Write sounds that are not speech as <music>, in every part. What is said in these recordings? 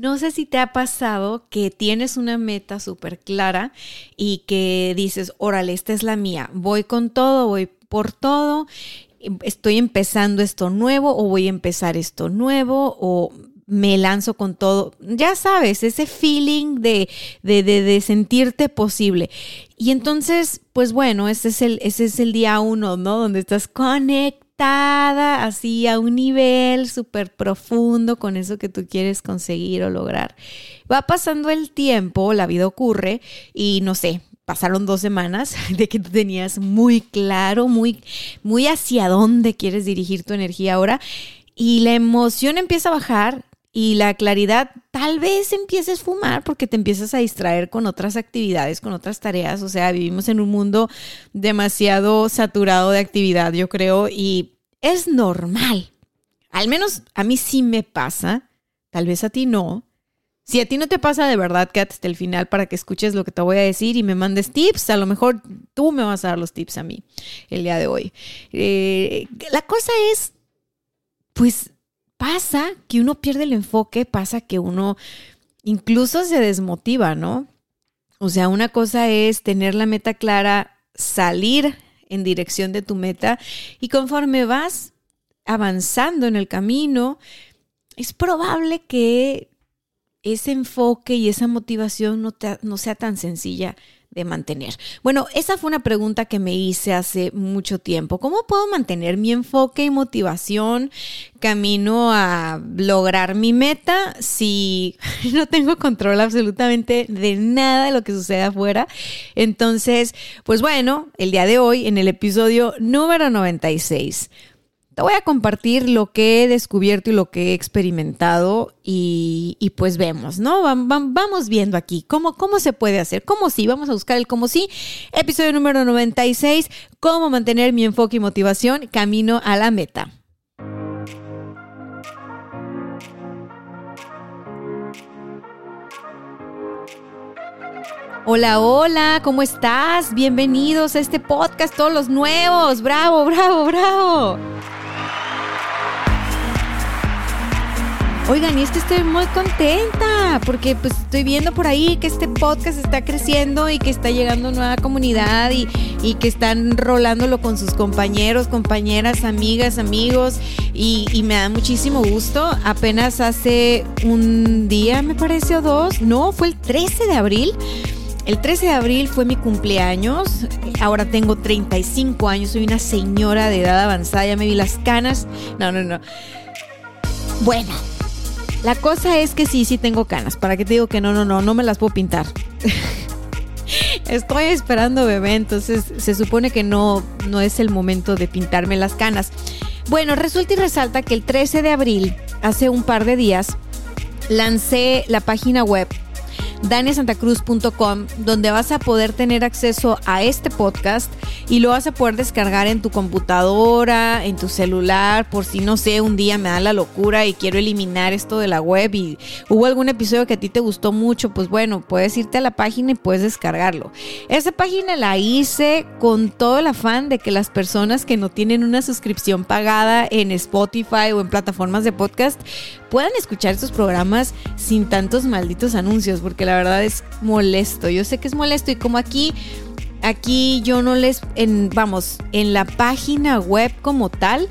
No sé si te ha pasado que tienes una meta súper clara y que dices, órale, esta es la mía, voy con todo, voy por todo, estoy empezando esto nuevo o voy a empezar esto nuevo o me lanzo con todo. Ya sabes, ese feeling de, de, de, sentirte posible. Y entonces, pues bueno, ese es el, ese es el día uno, ¿no? Donde estás conectado así a un nivel súper profundo con eso que tú quieres conseguir o lograr. Va pasando el tiempo, la vida ocurre y no sé, pasaron dos semanas <laughs> de que tú tenías muy claro, muy, muy hacia dónde quieres dirigir tu energía ahora y la emoción empieza a bajar y la claridad tal vez empieces a fumar porque te empiezas a distraer con otras actividades, con otras tareas. O sea, vivimos en un mundo demasiado saturado de actividad, yo creo, y es normal. Al menos a mí sí me pasa, tal vez a ti no. Si a ti no te pasa de verdad, quédate hasta el final para que escuches lo que te voy a decir y me mandes tips. A lo mejor tú me vas a dar los tips a mí el día de hoy. Eh, la cosa es, pues pasa que uno pierde el enfoque, pasa que uno incluso se desmotiva, ¿no? O sea, una cosa es tener la meta clara, salir en dirección de tu meta y conforme vas avanzando en el camino, es probable que ese enfoque y esa motivación no, no sea tan sencilla de mantener? Bueno, esa fue una pregunta que me hice hace mucho tiempo. ¿Cómo puedo mantener mi enfoque y motivación camino a lograr mi meta si <laughs> no tengo control absolutamente de nada de lo que sucede afuera? Entonces, pues bueno, el día de hoy, en el episodio número 96, voy a compartir lo que he descubierto y lo que he experimentado y, pues vemos, ¿no? Vamos viendo aquí cómo, cómo se puede hacer, cómo sí, vamos a buscar el cómo sí. Episodio número 96, cómo mantener mi enfoque y motivación camino a la meta. Hola, hola, ¿cómo estás? Bienvenidos a este podcast, todos los nuevos. Bravo, bravo, bravo. Oigan, y es que estoy muy contenta porque pues estoy viendo por ahí que este podcast está creciendo y que está llegando nueva comunidad y, que están rolándolo con sus compañeros, compañeras, amigas, amigos y, y, me da muchísimo gusto. Apenas hace un día, me parece, o dos, no, fue el 13 de abril. El 13 de abril fue mi cumpleaños, ahora tengo 35 años, soy una señora de edad avanzada, ya me vi las canas. No, no, no. Bueno, la cosa es que sí, sí tengo canas. ¿Para qué te digo que no, no, no, no me las puedo pintar? <laughs> Estoy esperando bebé, entonces se supone que no, no es el momento de pintarme las canas. Bueno, resulta y resalta que el 13 de abril, hace un par de días, lancé la página web daniasantacruz.com, donde vas a poder tener acceso a este podcast y lo vas a poder descargar en tu computadora, en tu celular, por si no sé, un día me da la locura y quiero eliminar esto de la web y hubo algún episodio que a ti te gustó mucho, pues bueno, puedes irte a la página y puedes descargarlo. Esa página la hice con todo el afán de que las personas que no tienen una suscripción pagada en Spotify o en plataformas de podcast puedan escuchar estos programas sin tantos malditos anuncios, porque la verdad es molesto. Yo sé que es molesto y como aquí aquí yo no les en vamos, en la página web como tal,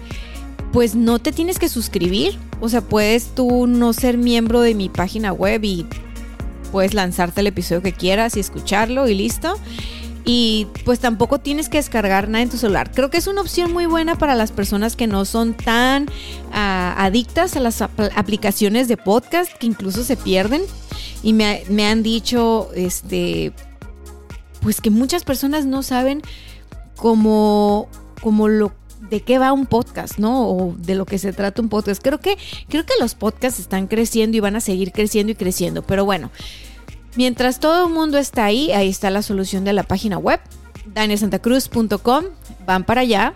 pues no te tienes que suscribir. O sea, puedes tú no ser miembro de mi página web y puedes lanzarte el episodio que quieras y escucharlo y listo y pues tampoco tienes que descargar nada en tu celular. Creo que es una opción muy buena para las personas que no son tan ah, adictas a las aplicaciones de podcast que incluso se pierden y me, me, han dicho este pues que muchas personas no saben cómo, cómo lo de qué va un podcast, ¿no? O de lo que se trata un podcast. Creo que, creo que los podcasts están creciendo y van a seguir creciendo y creciendo. Pero bueno, mientras todo el mundo está ahí, ahí está la solución de la página web, danielsantacruz.com. Van para allá.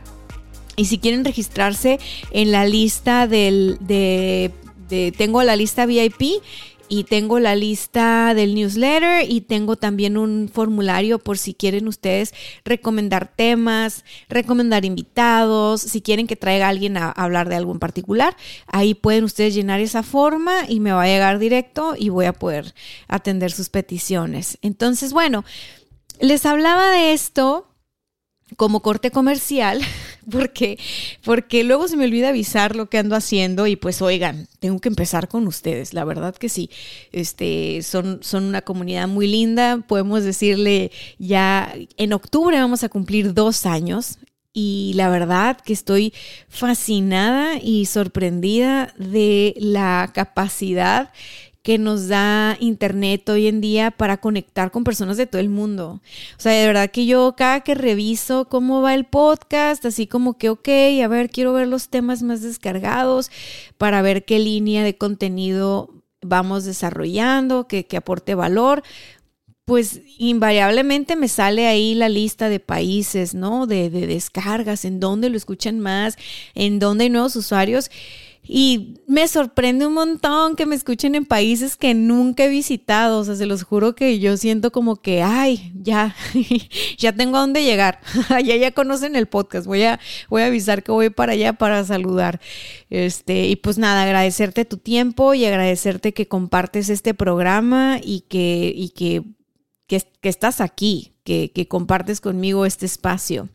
Y si quieren registrarse en la lista del, de, de tengo la lista VIP y tengo la lista del newsletter y tengo también un formulario por si quieren ustedes recomendar temas, recomendar invitados, si quieren que traiga a alguien a hablar de algo en particular, ahí pueden ustedes llenar esa forma y me va a llegar directo y voy a poder atender sus peticiones. Entonces, bueno, les hablaba de esto como corte comercial, <laughs> porque, porque luego se me olvida avisar lo que ando haciendo y pues oigan, tengo que empezar con ustedes, la verdad que sí, este, son, son una comunidad muy linda, podemos decirle ya en octubre vamos a cumplir dos años y la verdad que estoy fascinada y sorprendida de la capacidad que nos da Internet hoy en día para conectar con personas de todo el mundo. O sea, de verdad que yo cada que reviso cómo va el podcast, así como que, ok, a ver, quiero ver los temas más descargados para ver qué línea de contenido vamos desarrollando, que, aporte valor pues invariablemente me sale ahí la lista de países, ¿no? De, de, descargas, en dónde lo escuchan más, en dónde hay nuevos usuarios. Y me sorprende un montón que me escuchen en países que nunca he visitado. O sea, se los juro que yo siento como que, ay, ya, <laughs> ya tengo a dónde llegar. <laughs> ya, ya conocen el podcast. Voy a, voy a avisar que voy para allá para saludar. Este, y pues nada, agradecerte tu tiempo y agradecerte que compartes este programa y que, y que, que, estás aquí, que compartes conmigo este espacio.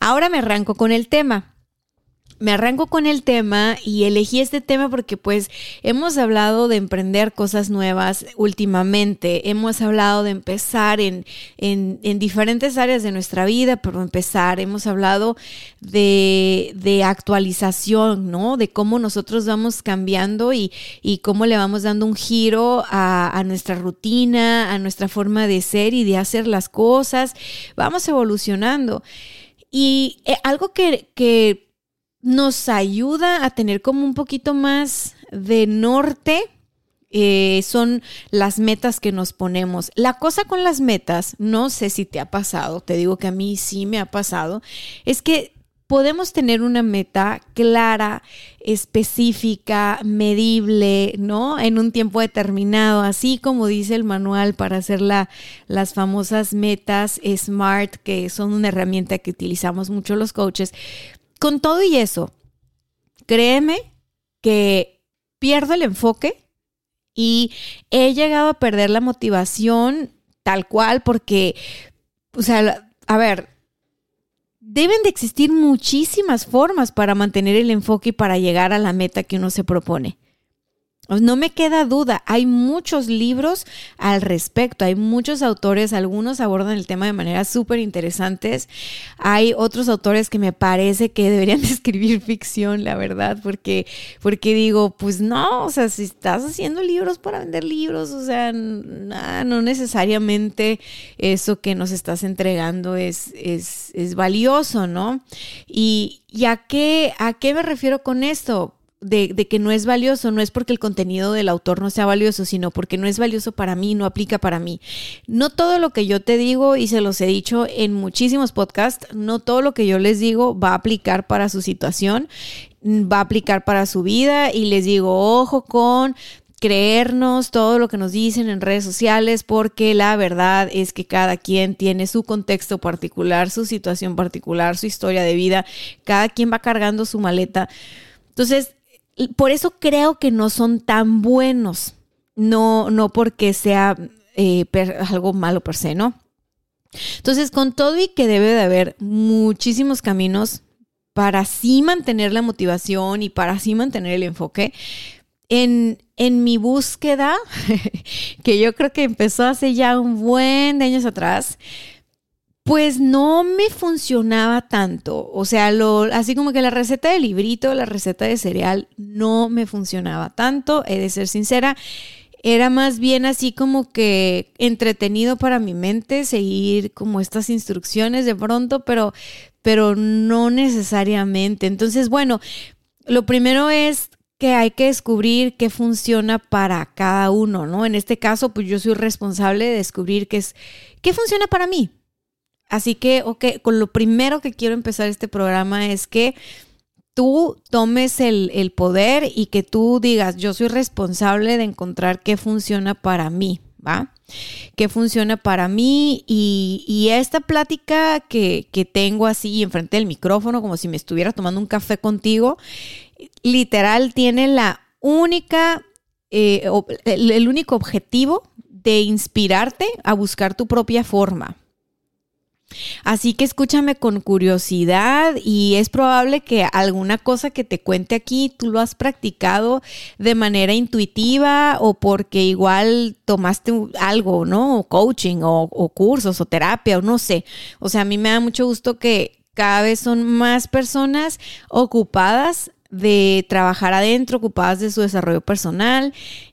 Ahora me arranco con el tema me arranco con el tema y elegí este tema porque pues hemos hablado de emprender cosas nuevas últimamente, hemos hablado de empezar en, en, diferentes áreas de nuestra vida, pero empezar, hemos hablado de, de, actualización, ¿no? De cómo nosotros vamos cambiando y, y cómo le vamos dando un giro a, a nuestra rutina, a nuestra forma de ser y de hacer las cosas, vamos evolucionando. Y eh, algo que, que nos ayuda a tener como un poquito más de norte. Eh, son las metas que nos ponemos. La cosa con las metas, no sé si te ha pasado, te digo que a mí sí me ha pasado, es que podemos tener una meta clara, específica, medible, ¿no? En un tiempo determinado, así como dice el manual para hacer la, las famosas metas SMART, que son una herramienta que utilizamos mucho los coaches con todo y eso, créeme que pierdo el enfoque y he llegado a perder la motivación tal cual porque, o sea, a ver, deben de existir muchísimas formas para mantener el enfoque y para llegar a la meta que uno se propone. No me queda duda, hay muchos libros al respecto, hay muchos autores, algunos abordan el tema de manera súper interesantes, hay otros autores que me parece que deberían <laughs> de escribir ficción, la verdad, porque, porque digo, pues no, o sea, si estás haciendo libros para vender libros, o sea, no necesariamente eso que nos estás entregando es, es, es valioso, ¿no? Y, ¿y a, qué, a qué me refiero con esto? De, que no es valioso, no es porque el contenido del autor no sea valioso, sino porque no es valioso para mí, no aplica para mí. No todo lo que yo te digo, y se los he dicho en muchísimos podcasts, no todo lo que yo les digo va a aplicar para su situación, va a aplicar para su vida, y les digo, ojo con creernos todo lo que nos dicen en redes sociales porque la verdad es que cada quien tiene su contexto particular, su situación particular, su historia de vida, cada quien va cargando su maleta. Entonces, por eso creo que no son tan buenos, no, no porque sea eh, algo malo per se, ¿no? Entonces, con todo y que debe de haber muchísimos caminos para así mantener la motivación y para así mantener el enfoque, en, en mi búsqueda, <laughs> que yo creo que empezó hace ya un buen de años atrás, pues no me funcionaba tanto. O sea, lo, así como que la receta de librito, la receta de cereal, no me funcionaba tanto, he de ser sincera. era más bien así como que entretenido para mi mente seguir como estas instrucciones de pronto, pero, pero no necesariamente. Entonces, bueno, lo primero es que hay que descubrir qué funciona para cada uno, ¿no? En este caso, pues yo soy responsable de descubrir qué es, qué funciona para mí. Así que, ok, con lo primero que quiero empezar este programa es que tú tomes el, poder y que tú digas, yo soy responsable de encontrar qué funciona para mí, ¿va? ¿Qué funciona para mí? Y, esta plática que, que, tengo así enfrente del micrófono, como si me estuviera tomando un café contigo, literal tiene la única, eh, el único objetivo de inspirarte a buscar tu propia forma. Así que escúchame con curiosidad y es probable que alguna cosa que te cuente aquí tú lo has practicado de manera intuitiva o porque igual tomaste algo, ¿no? O coaching o, cursos o terapia o no sé. O sea, a mí me da mucho gusto que cada vez son más personas ocupadas de trabajar adentro, ocupadas de su desarrollo personal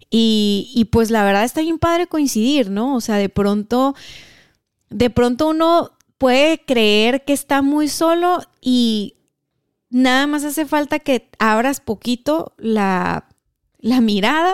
y, y pues la verdad está bien padre coincidir, ¿no? O sea, de pronto, de pronto uno puede creer que está muy solo y nada más hace falta que abras poquito la, mirada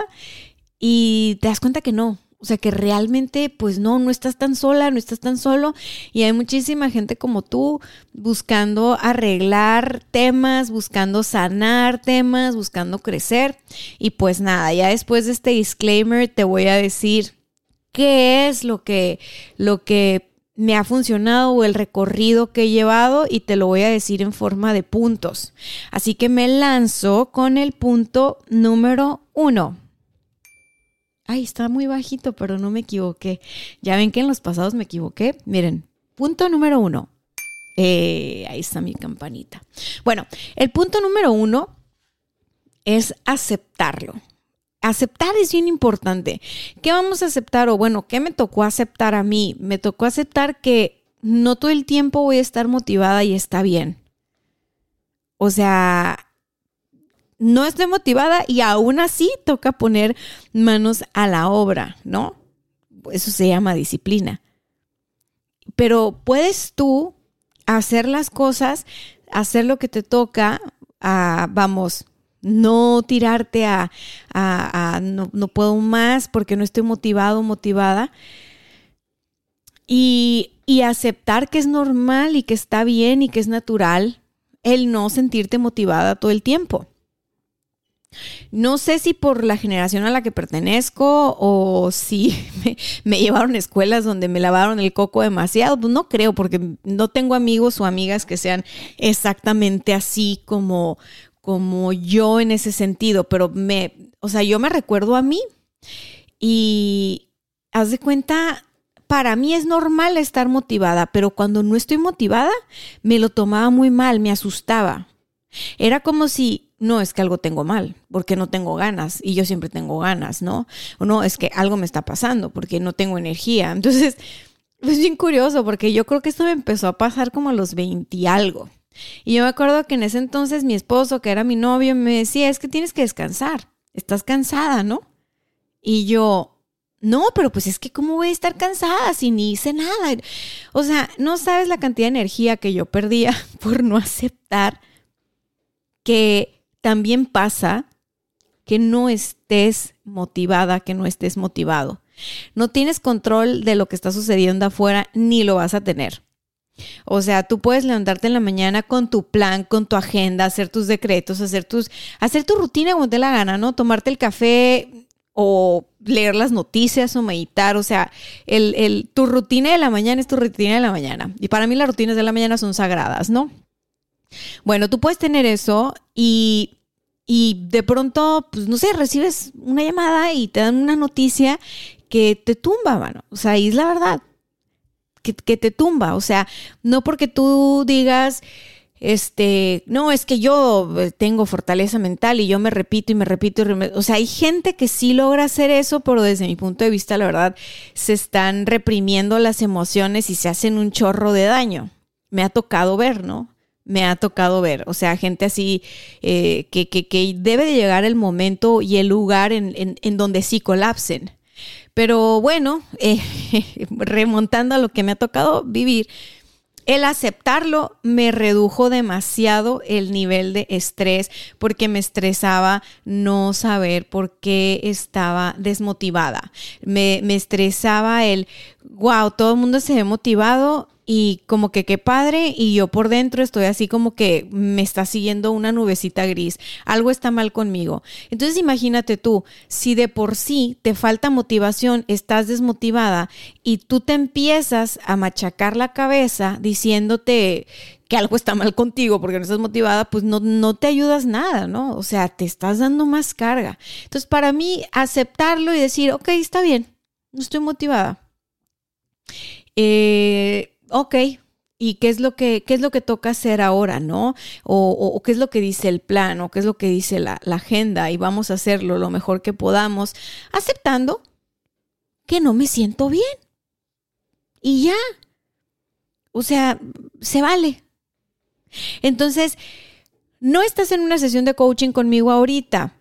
y te das cuenta que no. O sea, que realmente, pues no, no estás tan sola, no estás tan solo. Y hay muchísima gente como tú buscando arreglar temas, buscando sanar temas, buscando crecer. Y pues nada, ya después de este disclaimer te voy a decir qué es lo que, lo que me ha funcionado o el recorrido que he llevado y te lo voy a decir en forma de puntos. Así que me lanzo con el punto número uno. Ay, está muy bajito, pero no me equivoqué. Ya ven que en los pasados me equivoqué. Miren, punto número uno. Eh, ahí está mi campanita. Bueno, el punto número uno es aceptarlo. Aceptar es bien importante. ¿Qué vamos a aceptar? O bueno, ¿qué me tocó aceptar a mí? Me tocó aceptar que no todo el tiempo voy a estar motivada y está bien. O sea, no estoy motivada y aún así toca poner manos a la obra, ¿no? Eso se llama disciplina. Pero puedes tú hacer las cosas, hacer lo que te toca, ah, vamos, no tirarte a, no, puedo más porque no estoy motivado motivada. Y, y aceptar que es normal y que está bien y que es natural el no sentirte motivada todo el tiempo. No sé si por la generación a la que pertenezco o si <laughs> me, me, llevaron a escuelas donde me lavaron el coco demasiado. Pues no creo, porque no tengo amigos o amigas que sean exactamente así como, como yo en ese sentido, pero me, o sea, yo me recuerdo a mí y haz de cuenta, para mí es normal estar motivada, pero cuando no estoy motivada, me lo tomaba muy mal, me asustaba. Era como si, no, es que algo tengo mal, porque no tengo ganas, y yo siempre tengo ganas, ¿no? O no, es que algo me está pasando, porque no tengo energía. <laughs> Entonces, es bien curioso, porque yo creo que esto me empezó a pasar como a los 20 y algo. Y yo me acuerdo que en ese entonces mi esposo, que era mi novio, me decía, es que tienes que descansar, estás cansada, ¿no? Y yo, no, pero pues es que cómo voy a estar cansada si ni hice nada. O sea, no sabes la cantidad de energía que yo perdía <laughs> por no aceptar que también pasa que no estés motivada, que no estés motivado. No tienes control de lo que está sucediendo afuera, ni lo vas a tener. O sea, tú puedes levantarte en la mañana con tu plan, con tu agenda, hacer tus decretos, hacer tus, hacer tu rutina como te la gana, ¿no? Tomarte el café o leer las noticias o meditar. O sea, el, el, tu rutina de la mañana es tu rutina de la mañana. Y para mí las rutinas de la mañana son sagradas, ¿no? Bueno, tú puedes tener eso y, y de pronto, pues no sé, recibes una llamada y te dan una noticia que te tumba, mano. O sea, y es la verdad que, te tumba. O sea, no porque tú digas, este, no, es que yo eh, tengo fortaleza mental y yo me repito y me repito. o sea, hay gente que sí logra hacer eso, pero desde mi punto de vista, la verdad, se están reprimiendo las emociones y se hacen un chorro de daño. Me ha tocado ver, ¿no? me ha tocado ver. O sea, gente así eh, que, que, debe de llegar el momento y el lugar en, en, donde sí colapsen. Pero bueno, eh, <laughs> remontando a lo que me ha tocado vivir, el aceptarlo me redujo demasiado el nivel de estrés porque me estresaba no saber por qué estaba desmotivada. Me, me estresaba el, wow, todo el mundo se ve motivado y como que qué padre y yo por dentro estoy así como que me está siguiendo una nubecita gris, algo está mal conmigo. Entonces imagínate tú, si de por sí te falta motivación, estás desmotivada y tú te empiezas a machacar la cabeza diciéndote que algo está mal contigo porque no estás motivada, pues no, no te ayudas nada, ¿no? O sea, te estás dando más carga. Entonces para mí aceptarlo y decir, ok, está bien, no estoy motivada. Eh, ok, ¿y qué es lo que, qué es lo que toca hacer ahora, no? O, qué es lo que dice el plan, o qué es lo que dice la, la agenda, y vamos a hacerlo lo mejor que podamos, aceptando que no me siento bien. Y ya. O sea, se vale. Entonces, no estás en una sesión de coaching conmigo ahorita,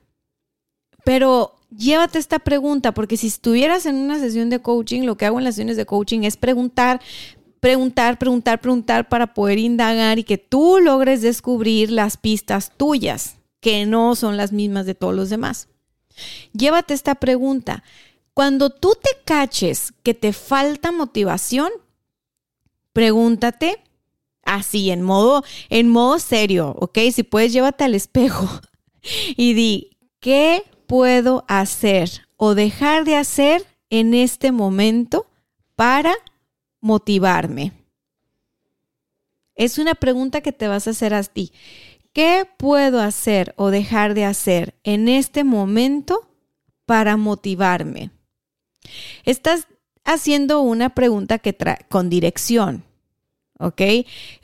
pero llévate esta pregunta, porque si estuvieras en una sesión de coaching, lo que hago en las sesiones de coaching es preguntar preguntar, preguntar, preguntar para poder indagar y que tú logres descubrir las pistas tuyas, que no son las mismas de todos los demás. Llévate esta pregunta. Cuando tú te caches que te falta motivación, pregúntate así, en modo, en modo serio, ¿ok? Si puedes, llévate al espejo <laughs> y di, ¿qué puedo hacer o dejar de hacer en este momento para motivarme? Es una pregunta que te vas a hacer a ti. ¿Qué puedo hacer o dejar de hacer en este momento para motivarme? Estás haciendo una pregunta que con dirección, ¿ok?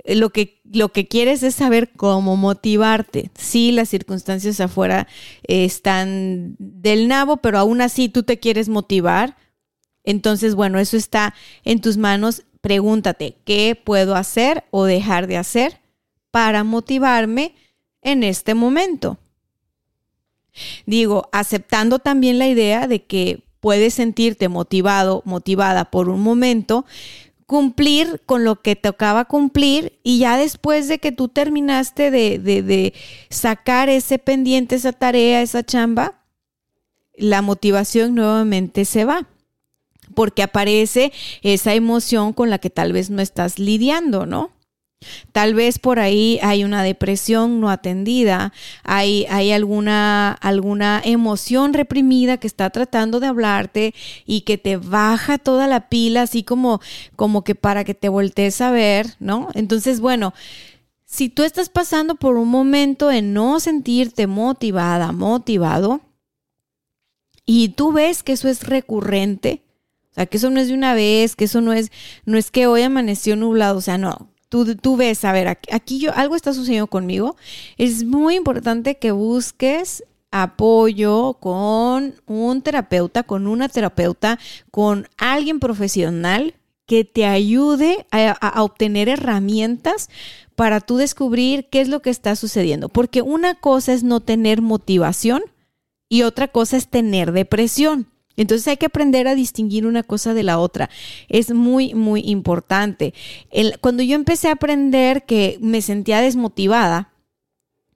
Lo que, lo que quieres es saber cómo motivarte. Sí, las circunstancias afuera están del nabo, pero aún así tú te quieres motivar. Entonces, bueno, eso está en tus manos. Pregúntate, ¿qué puedo hacer o dejar de hacer para motivarme en este momento? Digo, aceptando también la idea de que puedes sentirte motivado, motivada por un momento, cumplir con lo que tocaba cumplir y ya después de que tú terminaste de, de sacar ese pendiente, esa tarea, esa chamba, la motivación nuevamente se va porque aparece esa emoción con la que tal vez no estás lidiando, ¿no? Tal vez por ahí hay una depresión no atendida, hay, hay alguna, alguna emoción reprimida que está tratando de hablarte y que te baja toda la pila, así como, como que para que te voltees a ver, ¿no? Entonces, bueno, si tú estás pasando por un momento de no sentirte motivada, motivado, y tú ves que eso es recurrente, o sea, que eso no es de una vez, que eso no es, no es que hoy amaneció nublado, o sea, no. Tú, tú ves, a ver, aquí, yo, algo está sucediendo conmigo. Es muy importante que busques apoyo con un terapeuta, con una terapeuta, con alguien profesional que te ayude a, obtener herramientas para tú descubrir qué es lo que está sucediendo. Porque una cosa es no tener motivación y otra cosa es tener depresión. Entonces hay que aprender a distinguir una cosa de la otra. Es muy, muy importante. cuando yo empecé a aprender que me sentía desmotivada,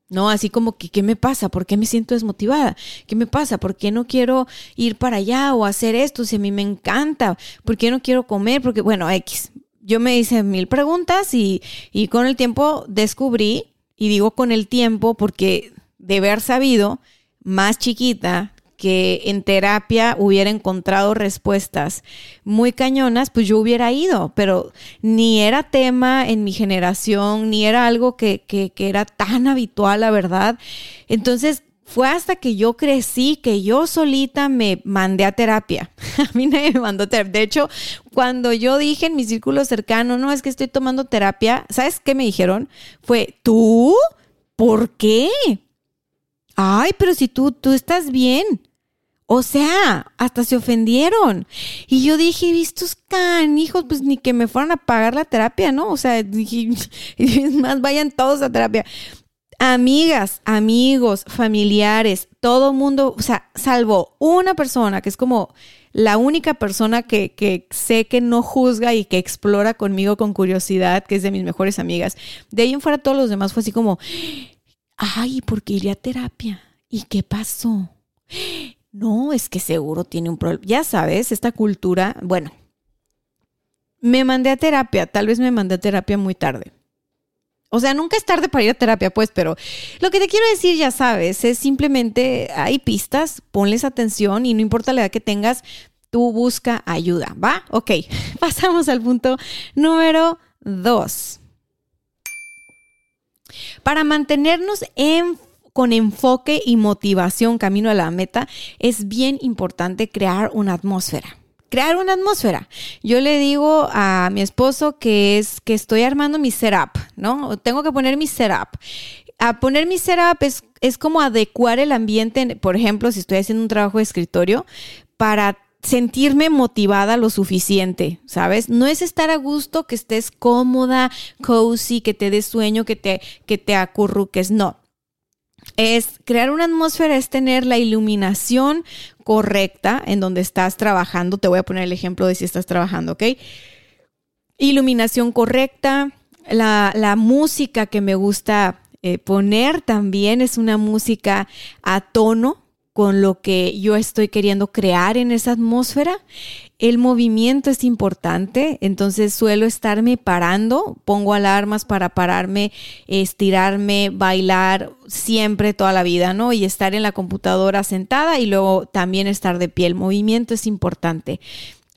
¿no? Así como que, ¿qué me pasa? ¿Por qué me siento desmotivada? ¿Qué me pasa? ¿Por qué no quiero ir para allá o hacer esto si a mí me encanta? ¿Por qué no quiero comer? Porque, bueno, X. Yo me hice mil preguntas y, y con el tiempo descubrí, y digo con el tiempo porque de haber sabido, más chiquita, que en terapia hubiera encontrado respuestas muy cañonas, pues yo hubiera ido, pero ni era tema en mi generación, ni era algo que, que, era tan habitual, la verdad. Entonces, fue hasta que yo crecí que yo solita me mandé a terapia. <laughs> A mí nadie me mandó terapia. De hecho, cuando yo dije en mi círculo cercano, no, es que estoy tomando terapia, ¿sabes qué me dijeron? Fue, ¿tú? ¿Por qué? Ay, pero si tú, tú estás bien. O sea, hasta se ofendieron. Y yo dije, vistos canijos, pues ni que me fueran a pagar la terapia, ¿no? O sea, <laughs> dije, es más, vayan todos a terapia. Amigas, amigos, familiares, todo mundo, o sea, salvo una persona que es como la única persona que, sé que no juzga y que explora conmigo con curiosidad, que es de mis mejores amigas. De ahí en fuera todos los demás fue así como, ay, ¿por qué iría a terapia? ¿Y qué pasó? No, es que seguro tiene un problema. Ya sabes, esta cultura, bueno, me mandé a terapia, tal vez me mandé a terapia muy tarde. O sea, nunca es tarde para ir a terapia, pues, pero lo que te quiero decir, ya sabes, es simplemente hay pistas, ponles atención y no importa la edad que tengas, tú busca ayuda, ¿va? Ok, <laughs> pasamos al punto número dos. Para mantenernos en con enfoque y motivación camino a la meta, es bien importante crear una atmósfera crear una atmósfera. Yo le digo a mi esposo que es que estoy armando mi setup, ¿no? Tengo que poner mi setup. A poner mi setup es, es como adecuar el ambiente, por ejemplo, si estoy haciendo un trabajo de escritorio, para sentirme motivada lo suficiente, ¿sabes? No es estar a gusto, que estés cómoda, cozy, que te des sueño, que te, que te acurruques, no es crear una atmósfera, es tener la iluminación correcta en donde estás trabajando. Te voy a poner el ejemplo de si estás trabajando, ¿ok? Iluminación correcta, la, música que me gusta eh, poner también es una música a tono con lo que yo estoy queriendo crear en esa atmósfera. El movimiento es importante, entonces suelo estarme parando, pongo alarmas para pararme, estirarme, bailar siempre toda la vida, ¿no? Y estar en la computadora sentada y luego también estar de pie. El movimiento es importante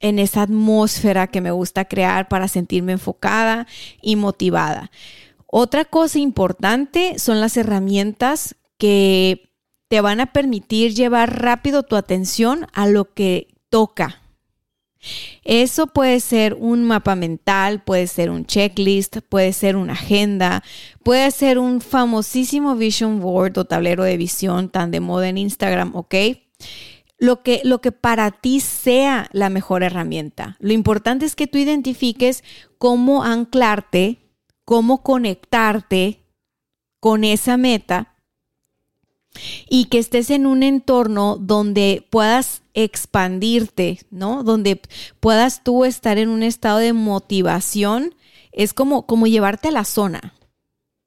en esa atmósfera que me gusta crear para sentirme enfocada y motivada. Otra cosa importante son las herramientas que te van a permitir llevar rápido tu atención a lo que toca, eso puede ser un mapa mental, puede ser un checklist, puede ser una agenda, puede ser un famosísimo vision board o tablero de visión tan de moda en Instagram, ¿ok? Lo que, lo que para ti sea la mejor herramienta. Lo importante es que tú identifiques cómo anclarte, cómo conectarte con esa meta y que estés en un entorno donde puedas expandirte, ¿no? Donde puedas tú estar en un estado de motivación, es como, como llevarte a la zona.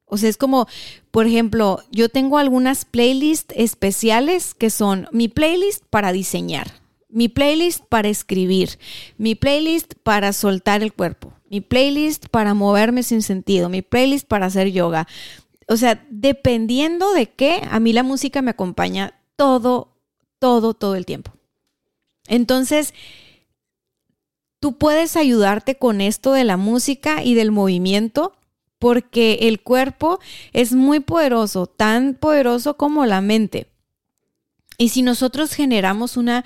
O sea, es como, por ejemplo, yo tengo algunas playlists especiales que son mi playlist para diseñar, mi playlist para escribir, mi playlist para soltar el cuerpo, mi playlist para moverme sin sentido, mi playlist para hacer yoga, o sea, dependiendo de qué, a mí la música me acompaña todo, todo, todo el tiempo. Entonces, tú puedes ayudarte con esto de la música y del movimiento porque el cuerpo es muy poderoso, tan poderoso como la mente. Y si nosotros generamos una,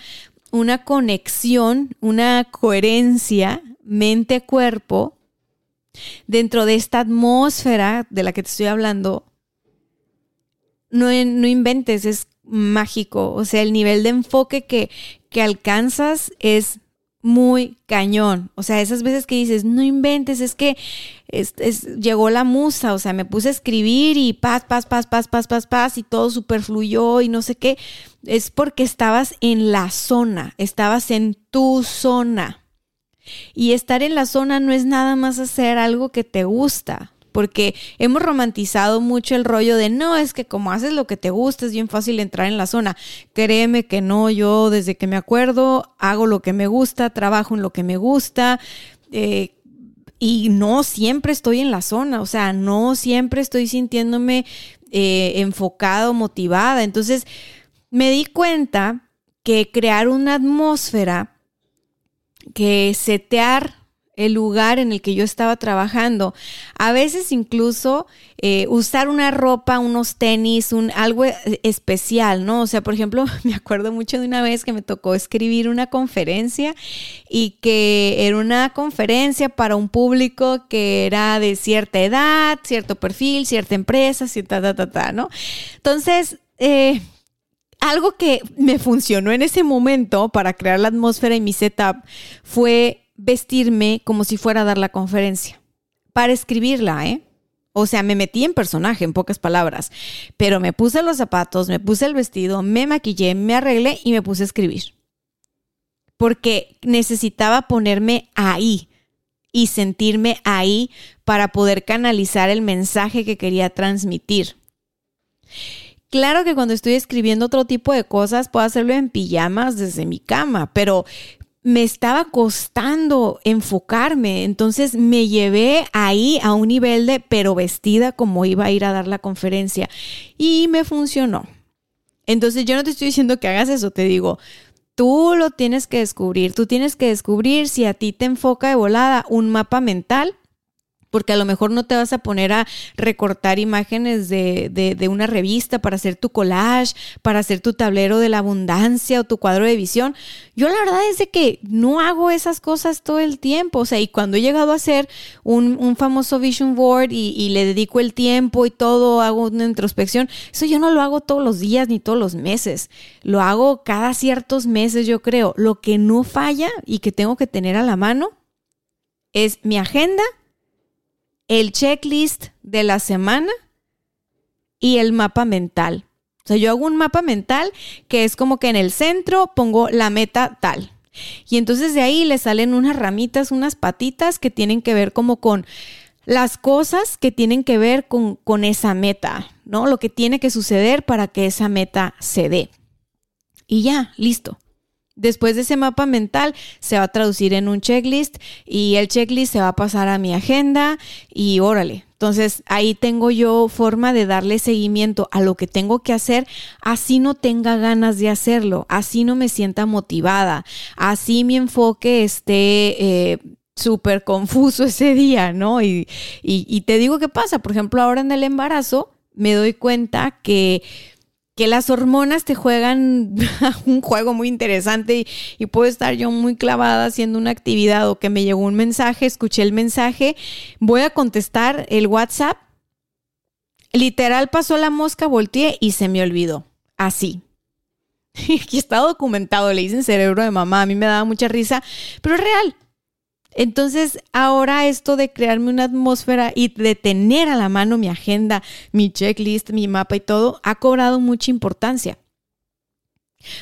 una conexión, una coherencia mente-cuerpo, dentro de esta atmósfera de la que te estoy hablando, no, no inventes, es mágico. O sea, el nivel de enfoque que, que alcanzas es muy cañón. O sea, esas veces que dices, no inventes, es que llegó la musa, o sea, me puse a escribir y paz, paz, paz, paz, paz, paz, paz, y todo superfluyó y no sé qué. Es porque estabas en la zona, estabas en tu zona. Y estar en la zona no es nada más hacer algo que te gusta, porque hemos romantizado mucho el rollo de no, es que como haces lo que te gusta es bien fácil entrar en la zona. Créeme que no, yo desde que me acuerdo hago lo que me gusta, trabajo en lo que me gusta. Eh, y no siempre estoy en la zona, o sea, no siempre estoy sintiéndome eh, enfocado, motivada. Entonces, me di cuenta que crear una atmósfera que setear el lugar en el que yo estaba trabajando. A veces incluso eh, usar una ropa, unos tenis, un, algo especial, ¿no? O sea, por ejemplo, <laughs> me acuerdo mucho de una vez que me tocó escribir una conferencia y que era una conferencia para un público que era de cierta edad, cierto perfil, cierta empresa, cierta, ta, ta, ta, ¿no? Entonces, eh, algo que me funcionó en ese momento para crear la atmósfera y mi setup fue vestirme como si fuera a dar la conferencia. Para escribirla, ¿eh? O sea, me metí en personaje, en pocas palabras. Pero me puse los zapatos, me puse el vestido, me maquillé, me arreglé y me puse a escribir. Porque necesitaba ponerme ahí y sentirme ahí para poder canalizar el mensaje que quería transmitir. Claro que cuando estoy escribiendo otro tipo de cosas puedo hacerlo en pijamas desde mi cama, pero me estaba costando enfocarme, entonces me llevé ahí a un nivel de pero vestida como iba a ir a dar la conferencia. Y me funcionó. Entonces yo no te estoy diciendo que hagas eso, te digo, tú lo tienes que descubrir, tú tienes que descubrir si a ti te enfoca de volada un mapa mental porque a lo mejor no te vas a poner a recortar imágenes de, de, una revista para hacer tu collage, para hacer tu tablero de la abundancia o tu cuadro de visión. Yo la verdad es de que no hago esas cosas todo el tiempo, o sea, y cuando he llegado a hacer un, un famoso vision board y, y, le dedico el tiempo y todo, hago una introspección, eso yo no lo hago todos los días ni todos los meses, lo hago cada ciertos meses yo creo. Lo que no falla y que tengo que tener a la mano es mi agenda el checklist de la semana y el mapa mental. O sea, yo hago un mapa mental que es como que en el centro pongo la meta tal. Y entonces de ahí le salen unas ramitas, unas patitas que tienen que ver como con las cosas que tienen que ver con, con esa meta, ¿no? Lo que tiene que suceder para que esa meta se dé. Y ya, listo. Después de ese mapa mental se va a traducir en un checklist y el checklist se va a pasar a mi agenda y órale. Entonces ahí tengo yo forma de darle seguimiento a lo que tengo que hacer, así no tenga ganas de hacerlo, así no me sienta motivada, así mi enfoque esté... Eh, súper confuso ese día, ¿no? Y, y te digo qué pasa, por ejemplo, ahora en el embarazo me doy cuenta que que las hormonas te juegan <laughs> un juego muy interesante y, puedo estar yo muy clavada haciendo una actividad o que me llegó un mensaje, escuché el mensaje, voy a contestar el WhatsApp. Literal pasó la mosca, volteé y se me olvidó. Así. <laughs> Y está documentado, le dicen cerebro de mamá, a mí me daba mucha risa, pero es real. Entonces, ahora esto de crearme una atmósfera y de tener a la mano mi agenda, mi checklist, mi mapa y todo, ha cobrado mucha importancia.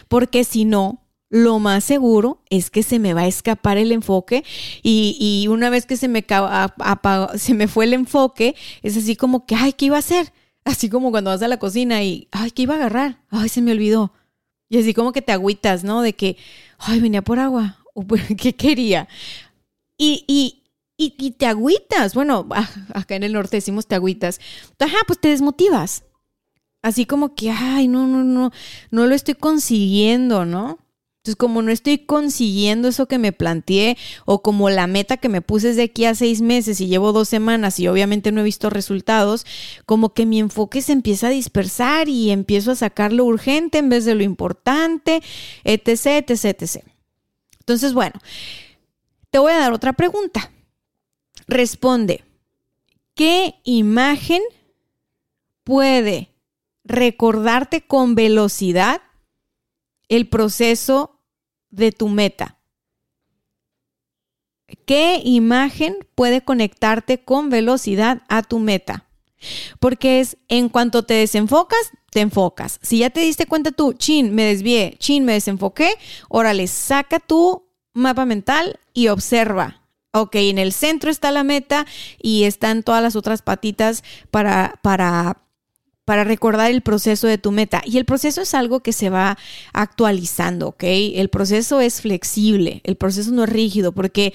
Porque si no, lo más seguro es que se me va a escapar el enfoque y, una vez que se me, se me fue el enfoque, es así como que, ay, ¿qué iba a hacer? Así como cuando vas a la cocina y, ay, ¿qué iba a agarrar? Ay, se me olvidó. Y así como que te agüitas, ¿no? De que, ay, venía por agua. <laughs> ¿Qué quería? Y, y, y, te agüitas. Bueno, <laughs> acá en el norte decimos te agüitas. Ajá, pues te desmotivas. Así como que, ay, no, no, no, no lo estoy consiguiendo, ¿no? Entonces, como no estoy consiguiendo eso que me planteé o como la meta que me puse es de aquí a seis meses y llevo dos semanas y obviamente no he visto resultados, como que mi enfoque se empieza a dispersar y empiezo a sacar lo urgente en vez de lo importante, etc., etc., etc. Entonces, bueno, te voy a dar otra pregunta. Responde, ¿qué imagen puede recordarte con velocidad el proceso de tu meta? ¿Qué imagen puede conectarte con velocidad a tu meta? Porque es en cuanto te desenfocas, te enfocas. Si ya te diste cuenta tú, chin, me desvié, chin, me desenfoqué, órale, saca tu mapa mental y observa. Ok, en el centro está la meta y están todas las otras patitas para, para, para recordar el proceso de tu meta. Y el proceso es algo que se va actualizando, ¿ok? El proceso es flexible, el proceso no es rígido, porque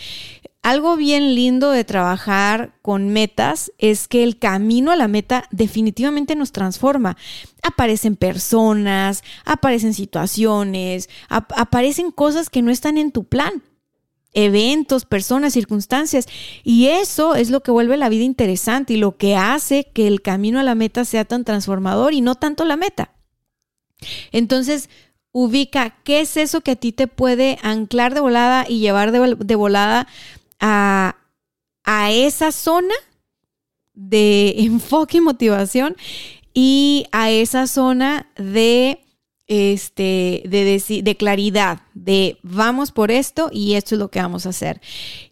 algo bien lindo de trabajar con metas es que el camino a la meta definitivamente nos transforma. Aparecen personas, aparecen situaciones, aparecen cosas que no están en tu plan. Eventos, personas, circunstancias. Y eso es lo que vuelve la vida interesante y lo que hace que el camino a la meta sea tan transformador y no tanto la meta. Entonces, ubica qué es eso que a ti te puede anclar de volada y llevar de, de volada a, esa zona de <laughs> enfoque y motivación y a esa zona de este, de, de claridad, de vamos por esto y esto es lo que vamos a hacer.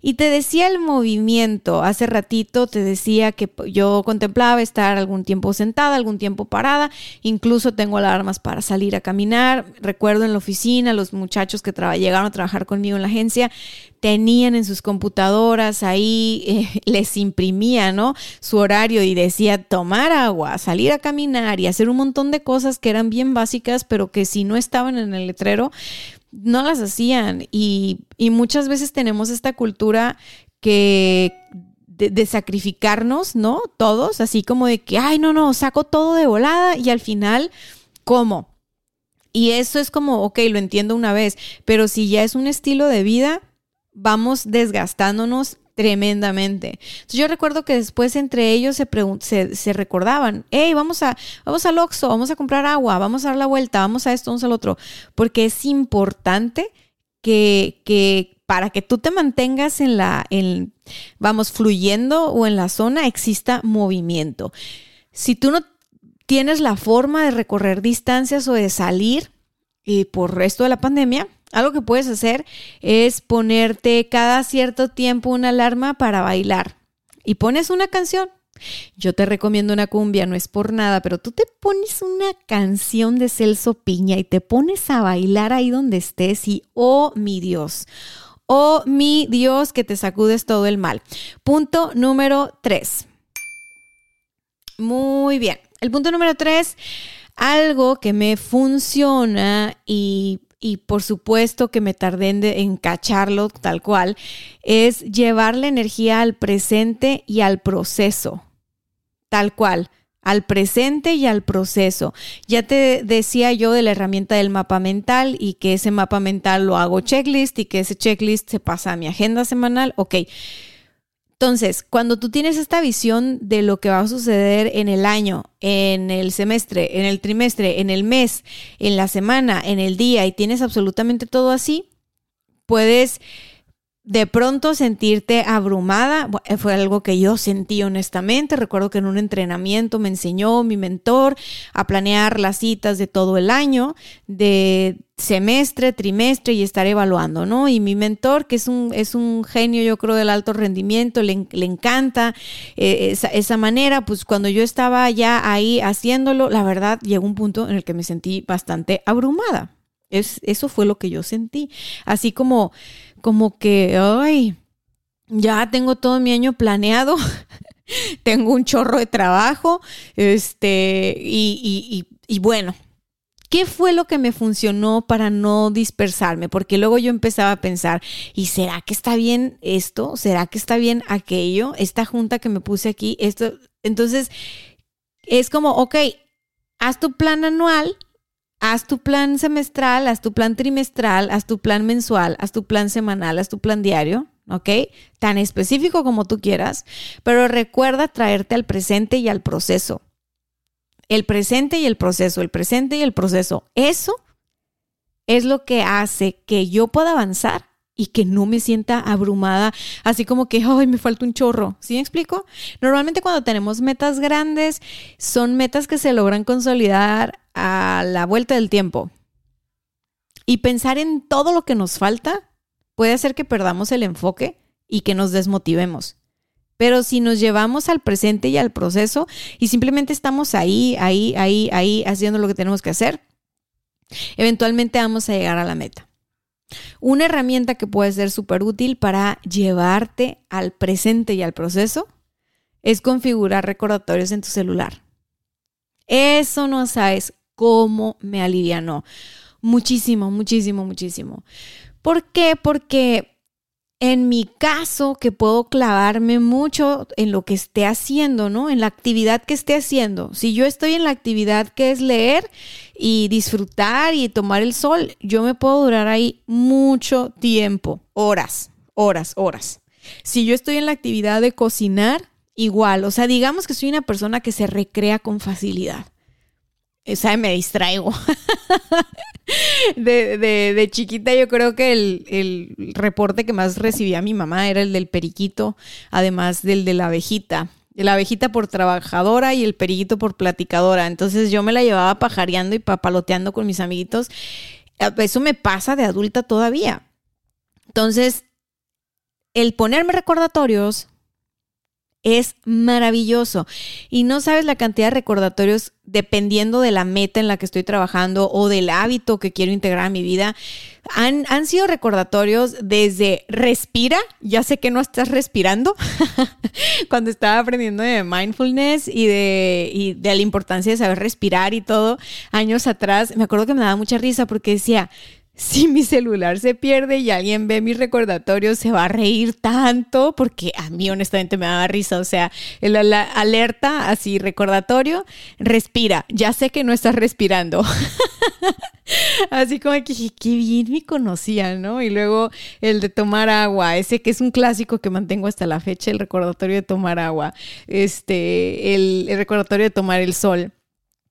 Y te decía el movimiento, hace ratito te decía que yo contemplaba estar algún tiempo sentada, algún tiempo parada, incluso tengo alarmas para salir a caminar. Recuerdo en la oficina, los muchachos que llegaron a trabajar conmigo en la agencia, tenían en sus computadoras ahí, eh, <laughs> les imprimía, ¿no? Su horario y decía tomar agua, salir a caminar y hacer un montón de cosas que eran bien básicas, pero que si no estaban en el letrero, no las hacían. Y, muchas veces tenemos esta cultura que de, de, sacrificarnos, ¿no? Todos, así como de que, ay, no, no, saco todo de volada y al final, ¿cómo? Y eso es como, ok, lo entiendo una vez, pero si ya es un estilo de vida, vamos desgastándonos tremendamente. yo recuerdo que después entre ellos se, se, recordaban, hey, vamos, a, vamos al Oxxo, vamos a comprar agua, vamos a dar la vuelta, vamos a esto, vamos al otro, porque es importante que, que para que tú te mantengas en la, en, vamos, fluyendo o en la zona, exista movimiento. Si tú no tienes la forma de recorrer distancias o de salir y por resto de la pandemia, algo que puedes hacer es ponerte cada cierto tiempo una alarma para bailar y pones una canción. Yo te recomiendo una cumbia, no es por nada, pero tú te pones una canción de Celso Piña y te pones a bailar ahí donde estés y, oh mi Dios, oh mi Dios, que te sacudes todo el mal. Punto número tres. Muy bien. El punto número tres, algo que me funciona y y por supuesto que me tardé en, cacharlo tal cual, es llevar la energía al presente y al proceso, tal cual al presente y al proceso. Ya te decía yo de la herramienta del mapa mental y que ese mapa mental lo hago checklist y que ese checklist se pasa a mi agenda semanal. Ok, entonces, cuando tú tienes esta visión de lo que va a suceder en el año, en el semestre, en el trimestre, en el mes, en la semana, en el día y tienes absolutamente todo así, puedes de pronto sentirte abrumada, eh, fue algo que yo sentí honestamente. Recuerdo que en un entrenamiento me enseñó mi mentor a planear las citas de todo el año, de semestre, trimestre y estar evaluando, ¿no? Y mi mentor, que es un, es un genio, yo creo, del alto rendimiento, le, encanta eh, esa, esa manera, pues cuando yo estaba ya ahí haciéndolo, la verdad llegó un punto en el que me sentí bastante abrumada. Es, eso fue lo que yo sentí. Así como como que, ay, ya tengo todo mi año planeado, <laughs> tengo un chorro de trabajo, este, y, y, bueno, ¿Qué fue lo que me funcionó para no dispersarme? Porque luego yo empezaba a pensar, ¿y será que está bien esto? ¿Será que está bien aquello? Esta junta que me puse aquí, esto. Entonces, es como, ok, haz tu plan anual Haz tu plan semestral, haz tu plan trimestral, haz tu plan mensual, haz tu plan semanal, haz tu plan diario, ¿ok? Tan específico como tú quieras, pero recuerda traerte al presente y al proceso. El presente y el proceso, el presente y el proceso. Eso es lo que hace que yo pueda avanzar y que no me sienta abrumada, así como que, ay, me falta un chorro. ¿Sí me explico? Normalmente cuando tenemos metas grandes, son metas que se logran consolidar a la vuelta del tiempo. Y pensar en todo lo que nos falta puede hacer que perdamos el enfoque y que nos desmotivemos. Pero si nos llevamos al presente y al proceso y simplemente estamos ahí, ahí, ahí, ahí, haciendo lo que tenemos que hacer, eventualmente vamos a llegar a la meta. Una herramienta que puede ser súper útil para llevarte al presente y al proceso es configurar recordatorios en tu celular. Eso no sabes cómo me alivianó. Muchísimo, muchísimo, muchísimo. ¿Por qué? Porque en mi caso, que puedo clavarme mucho en lo que esté haciendo, ¿no? En la actividad que esté haciendo. Si yo estoy en la actividad que es leer y disfrutar y tomar el sol, yo me puedo durar ahí mucho tiempo, horas, horas, horas. Si yo estoy en la actividad de cocinar, igual. O sea, digamos que soy una persona que se recrea con facilidad. O sea, me distraigo. <laughs> de, de, chiquita yo creo que el, el, reporte que más recibía mi mamá era el del periquito, además del de la abejita. la abejita por trabajadora y el perillito por platicadora. Entonces yo me la llevaba pajareando y papaloteando con mis amiguitos. Eso me pasa de adulta todavía. Entonces, el ponerme recordatorios es maravilloso. Y no sabes la cantidad de recordatorios dependiendo de la meta en la que estoy trabajando o del hábito que quiero integrar a mi vida. Han, han sido recordatorios desde respira, ya sé que no estás respirando, <laughs> cuando estaba aprendiendo de mindfulness y de, y de la importancia de saber respirar y todo, años atrás, me acuerdo que me daba mucha risa porque decía, si mi celular se pierde y alguien ve mis recordatorios, se va a reír tanto, porque a mí honestamente me daba risa. O sea, la alerta así, recordatorio, respira. Ya sé que no estás respirando. <laughs> así como que qué bien me conocía, ¿no? Y luego el de tomar agua, ese que es un clásico que mantengo hasta la fecha, el recordatorio de tomar agua, este, el recordatorio de tomar el sol.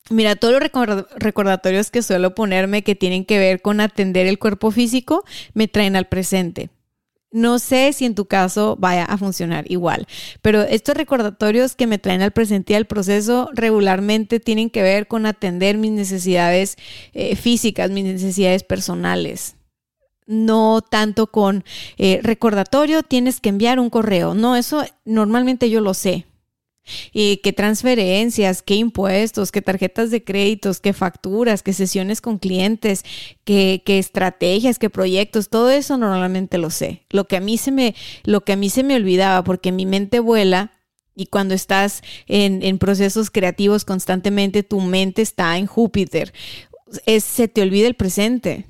Mira, todos los recordatorios que suelo ponerme que tienen que ver con atender el cuerpo físico me traen al presente. No sé si en tu caso vaya a funcionar igual, pero estos recordatorios que me traen al presente y al proceso regularmente tienen que ver con atender mis necesidades eh, físicas, mis necesidades personales. No tanto con eh, recordatorio, tienes que enviar un correo. No, eso normalmente yo lo sé y qué transferencias, qué impuestos, qué tarjetas de créditos, qué facturas, qué sesiones con clientes, qué, qué, estrategias, qué proyectos, todo eso normalmente lo sé. Lo que a mí se me, lo que a mí se me olvidaba, porque mi mente vuela. Y cuando estás en, en procesos creativos constantemente, tu mente está en Júpiter. Es, se te olvida el presente,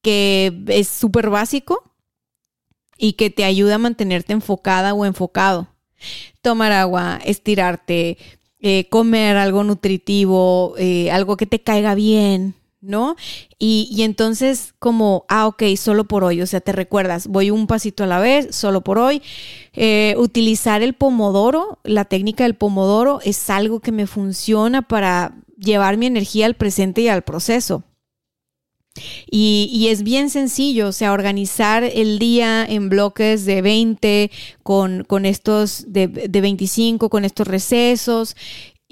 que es súper básico y que te ayuda a mantenerte enfocada o enfocado tomar agua, estirarte, eh, comer algo nutritivo, eh, algo que te caiga bien, ¿no? Y, entonces como, ah, ok, solo por hoy, o sea, te recuerdas, voy un pasito a la vez, solo por hoy. Eh, utilizar el pomodoro, la técnica del pomodoro es algo que me funciona para llevar mi energía al presente y al proceso. Y, es bien sencillo, o sea, organizar el día en bloques de 20 con, estos de, de 25, con estos recesos.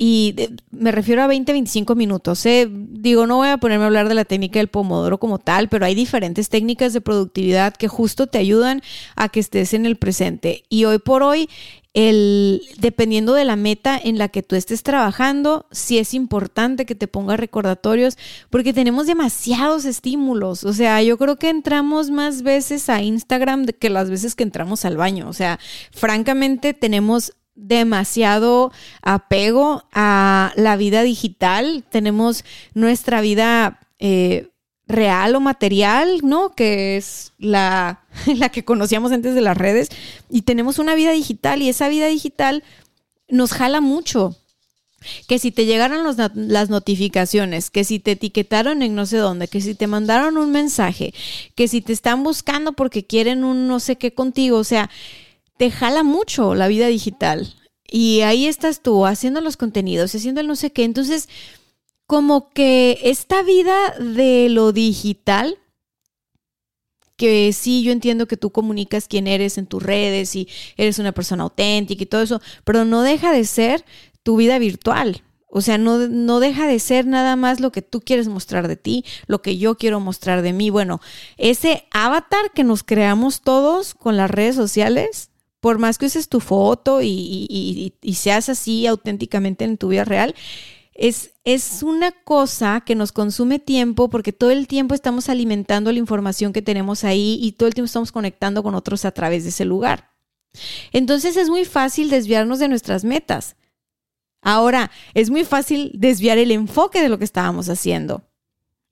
Y me refiero a 20, 25 minutos. ¿eh? Digo, no voy a ponerme a hablar de la técnica del pomodoro como tal, pero hay diferentes técnicas de productividad que justo te ayudan a que estés en el presente. Y hoy por hoy el, dependiendo de la meta en la que tú estés trabajando, sí es importante que te pongas recordatorios porque tenemos demasiados estímulos. O sea, yo creo que entramos más veces a Instagram que las veces que entramos al baño. O sea, francamente tenemos demasiado apego a la vida digital. Tenemos nuestra vida... Eh, real o material, ¿no? Que es la, <laughs> la que conocíamos antes de las redes. Y tenemos una vida digital y esa vida digital nos jala mucho. Que si te llegaron las notificaciones, que si te etiquetaron en no sé dónde, que si te mandaron un mensaje, que si te están buscando porque quieren un no sé qué contigo, o sea, te jala mucho la vida digital. Y ahí estás tú haciendo los contenidos, haciendo el no sé qué. Entonces, como que esta vida de lo digital, que sí, yo entiendo que tú comunicas quién eres en tus redes y eres una persona auténtica y todo eso, pero no deja de ser tu vida virtual. O sea, no, no, deja de ser nada más lo que tú quieres mostrar de ti, lo que yo quiero mostrar de mí. Bueno, ese avatar que nos creamos todos con las redes sociales, por más que uses tu foto y seas así auténticamente en tu vida real, es, es una cosa que nos consume tiempo porque todo el tiempo estamos alimentando la información que tenemos ahí y todo el tiempo estamos conectando con otros a través de ese lugar. Entonces es muy fácil desviarnos de nuestras metas. Ahora, es muy fácil desviar el enfoque de lo que estábamos haciendo.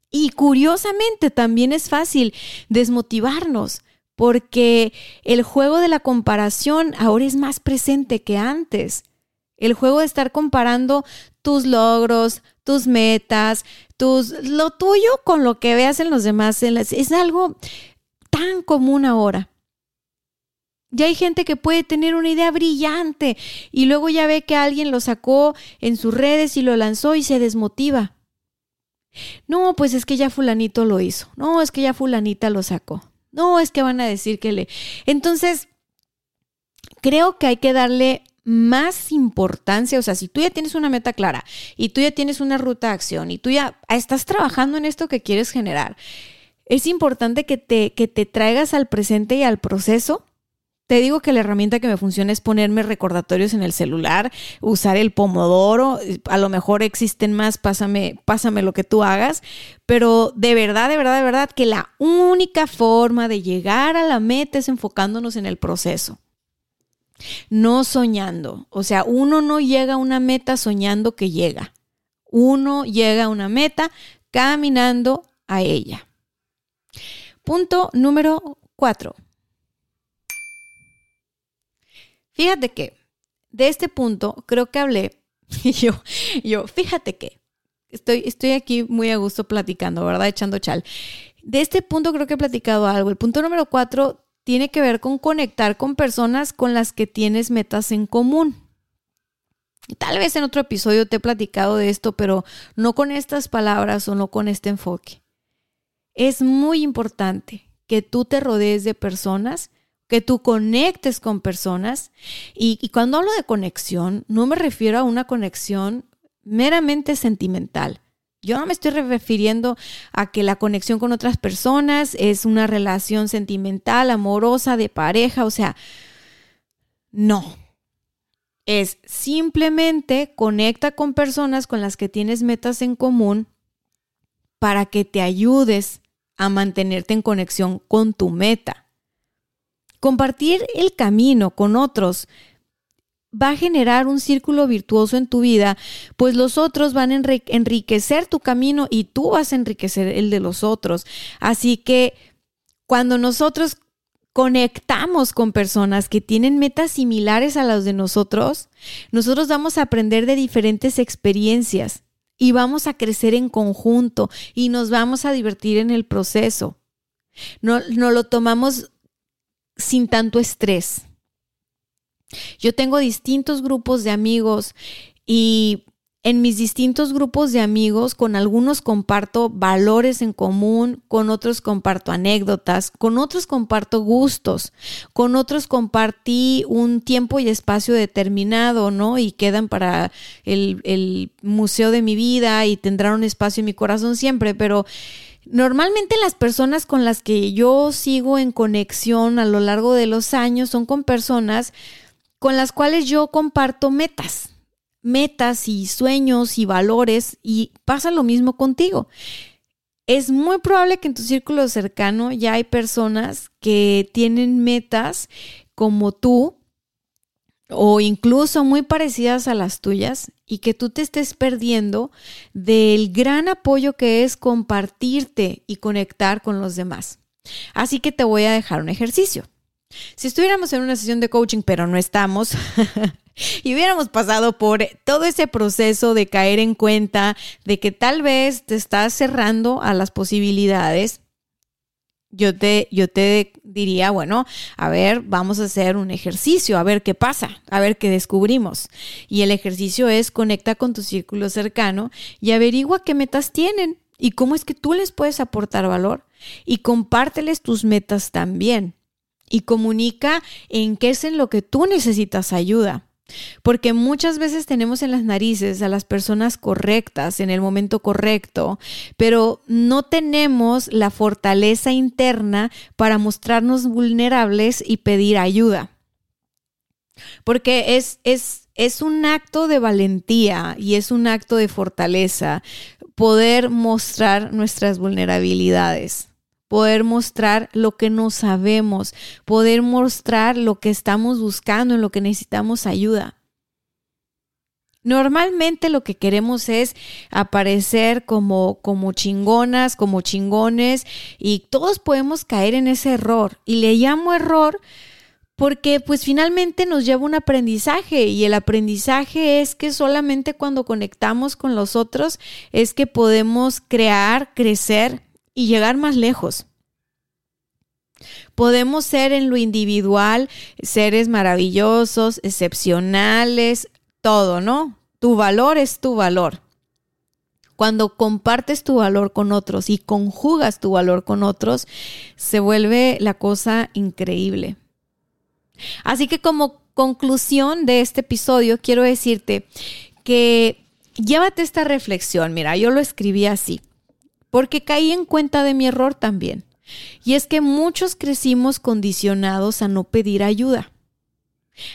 Y curiosamente también es fácil desmotivarnos porque el juego de la comparación ahora es más presente que antes. El juego de estar comparando tus logros, tus metas, tus, lo tuyo con lo que veas en los demás. Es algo tan común ahora. Ya hay gente que puede tener una idea brillante y luego ya ve que alguien lo sacó en sus redes y lo lanzó y se desmotiva. No, pues es que ya fulanito lo hizo. No, es que ya fulanita lo sacó. No, es que van a decir que le... Entonces, creo que hay que darle más importancia, o sea, si tú ya tienes una meta clara y tú ya tienes una ruta de acción y tú ya estás trabajando en esto que quieres generar, es importante que te, que te traigas al presente y al proceso te digo que la herramienta que me funciona es ponerme recordatorios en el celular, usar el pomodoro, a lo mejor existen más, pásame, pásame lo que tú hagas, pero de verdad, de verdad, de verdad que la única forma de llegar a la meta es enfocándonos en el proceso. No soñando, o sea, uno no llega a una meta soñando que llega. Uno llega a una meta caminando a ella. Punto número cuatro Fíjate que de este punto creo que hablé <laughs> y yo, yo, fíjate que estoy, estoy aquí muy a gusto platicando, ¿verdad? Echando chal. De este punto creo que he platicado algo. El punto número cuatro tiene que ver con conectar con personas con las que tienes metas en común. Tal vez en otro episodio te he platicado de esto, pero no con estas palabras o no con este enfoque. Es muy importante que tú te rodees de personas que tú conectes con personas. Y, cuando hablo de conexión, no me refiero a una conexión meramente sentimental. Yo no me estoy refiriendo a que la conexión con otras personas es una relación sentimental, amorosa, de pareja, o sea, no. Es simplemente conecta con personas con las que tienes metas en común para que te ayudes a mantenerte en conexión con tu meta. Compartir el camino con otros va a generar un círculo virtuoso en tu vida, pues los otros van a enriquecer tu camino y tú vas a enriquecer el de los otros. Así que cuando nosotros conectamos con personas que tienen metas similares a las de nosotros, nosotros vamos a aprender de diferentes experiencias y vamos a crecer en conjunto y nos vamos a divertir en el proceso. No, no lo tomamos sin tanto estrés. Yo tengo distintos grupos de amigos y en mis distintos grupos de amigos, con algunos comparto valores en común, con otros comparto anécdotas, con otros comparto gustos, con otros compartí un tiempo y espacio determinado, ¿no? Y quedan para el, el museo de mi vida y tendrán un espacio en mi corazón siempre, pero Normalmente las personas con las que yo sigo en conexión a lo largo de los años son con personas con las cuales yo comparto metas, metas y sueños y valores y pasa lo mismo contigo. Es muy probable que en tu círculo cercano ya hay personas que tienen metas como tú, o incluso muy parecidas a las tuyas y que tú te estés perdiendo del gran apoyo que es compartirte y conectar con los demás. Así que te voy a dejar un ejercicio. Si estuviéramos en una sesión de coaching, pero no estamos, <laughs> y hubiéramos pasado por todo ese proceso de caer en cuenta de que tal vez te estás cerrando a las posibilidades, yo te, yo te diría, bueno, a ver, vamos a hacer un ejercicio, a ver qué pasa, a ver qué descubrimos. Y el ejercicio es conecta con tu círculo cercano y averigua qué metas tienen y cómo es que tú les puedes aportar valor y compárteles tus metas también. Y comunica en qué es en lo que tú necesitas ayuda. Porque muchas veces tenemos en las narices a las personas correctas en el momento correcto, pero no tenemos la fortaleza interna para mostrarnos vulnerables y pedir ayuda. Porque es, es, es un acto de valentía y es un acto de fortaleza poder mostrar nuestras vulnerabilidades poder mostrar lo que no sabemos, poder mostrar lo que estamos buscando, en lo que necesitamos ayuda. Normalmente lo que queremos es aparecer como, como chingonas, como chingones, y todos podemos caer en ese error. Y le llamo error porque pues finalmente nos lleva un aprendizaje y el aprendizaje es que solamente cuando conectamos con los otros es que podemos crear, crecer y llegar más lejos. Podemos ser en lo individual seres maravillosos, excepcionales, todo, ¿no? Tu valor es tu valor. Cuando compartes tu valor con otros y conjugas tu valor con otros, se vuelve la cosa increíble. Así que como conclusión de este episodio, quiero decirte que llévate esta reflexión. Mira, yo lo escribí así, porque caí en cuenta de mi error también. Y es que muchos crecimos condicionados a no pedir ayuda,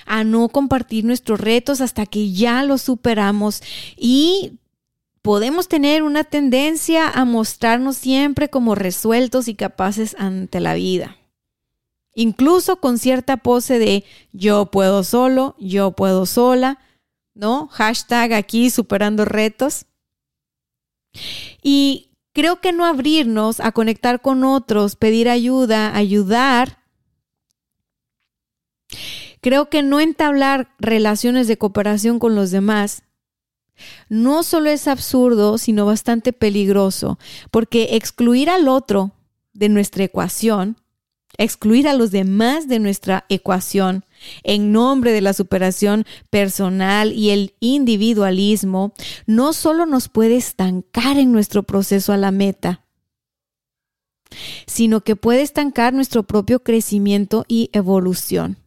a no compartir nuestros retos hasta que ya los superamos y podemos tener una tendencia a mostrarnos siempre como resueltos y capaces ante la vida incluso con cierta pose de yo puedo solo, yo puedo sola, ¿no? Hashtag aquí superando retos. Y creo que no abrirnos a conectar con otros, pedir ayuda, ayudar. Creo que no entablar relaciones de cooperación con los demás no solo es absurdo, sino bastante peligroso, porque excluir al otro de nuestra ecuación excluir a los demás de nuestra ecuación en nombre de la superación personal y el individualismo, no solo nos puede estancar en nuestro proceso a la meta, sino que puede estancar nuestro propio crecimiento y evolución.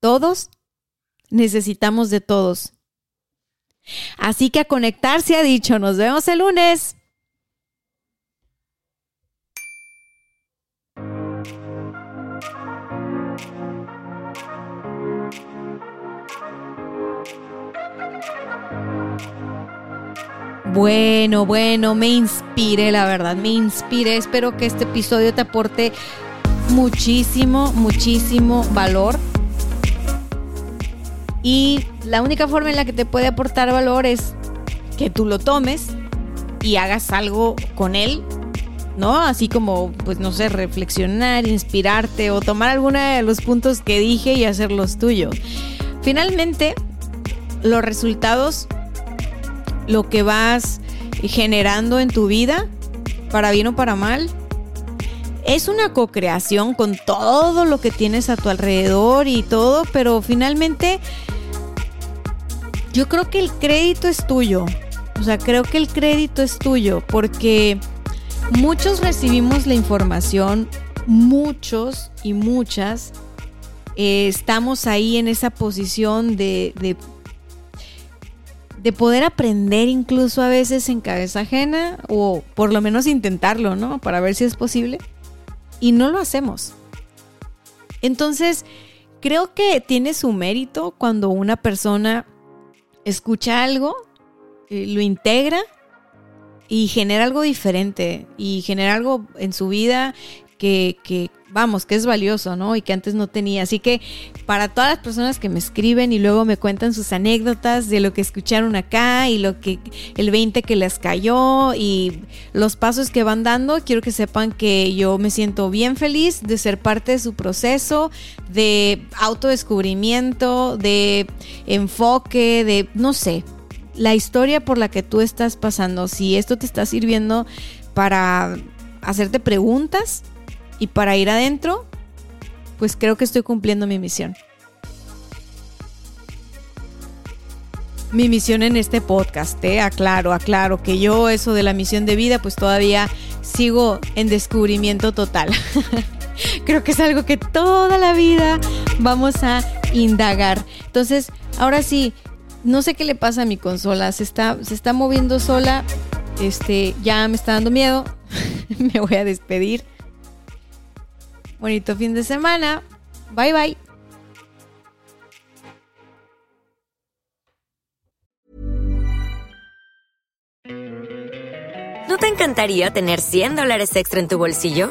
Todos necesitamos de todos. Así que a conectar se ha dicho, nos vemos el lunes. Bueno, bueno, me inspire, la verdad, me inspire. Espero que este episodio te aporte muchísimo, muchísimo valor. Y la única forma en la que te puede aportar valor es que tú lo tomes y hagas algo con él, ¿no? Así como, pues no sé, reflexionar, inspirarte o tomar alguno de los puntos que dije y hacerlos tuyos. Finalmente, los resultados lo que vas generando en tu vida, para bien o para mal. Es una co-creación con todo lo que tienes a tu alrededor y todo, pero finalmente yo creo que el crédito es tuyo. O sea, creo que el crédito es tuyo porque muchos recibimos la información, muchos y muchas eh, estamos ahí en esa posición de, de de poder aprender incluso a veces en cabeza ajena o por lo menos intentarlo, ¿no? Para ver si es posible. Y no lo hacemos. Entonces, creo que tiene su mérito cuando una persona escucha algo, eh, lo integra y genera algo diferente y genera algo en su vida que, que, vamos, que es valioso, ¿no? Y que antes no tenía. Así que para todas las personas que me escriben y luego me cuentan sus anécdotas de lo que escucharon acá y lo que el 20 que les cayó y los pasos que van dando, quiero que sepan que yo me siento bien feliz de ser parte de su proceso de autodescubrimiento, de enfoque, de no sé, la historia por la que tú estás pasando, si esto te está sirviendo para hacerte preguntas, y para ir adentro, pues creo que estoy cumpliendo mi misión. Mi misión en este podcast, ¿eh? aclaro, aclaro que yo eso de la misión de vida, pues todavía sigo en descubrimiento total. <laughs> creo que es algo que toda la vida vamos a indagar. Entonces, ahora sí, no sé qué le pasa a mi consola, se está, se está moviendo sola, este, ya me está dando miedo, <laughs> me voy a despedir. Bonito fin de semana. Bye bye. ¿No te encantaría tener 100 dólares extra en tu bolsillo?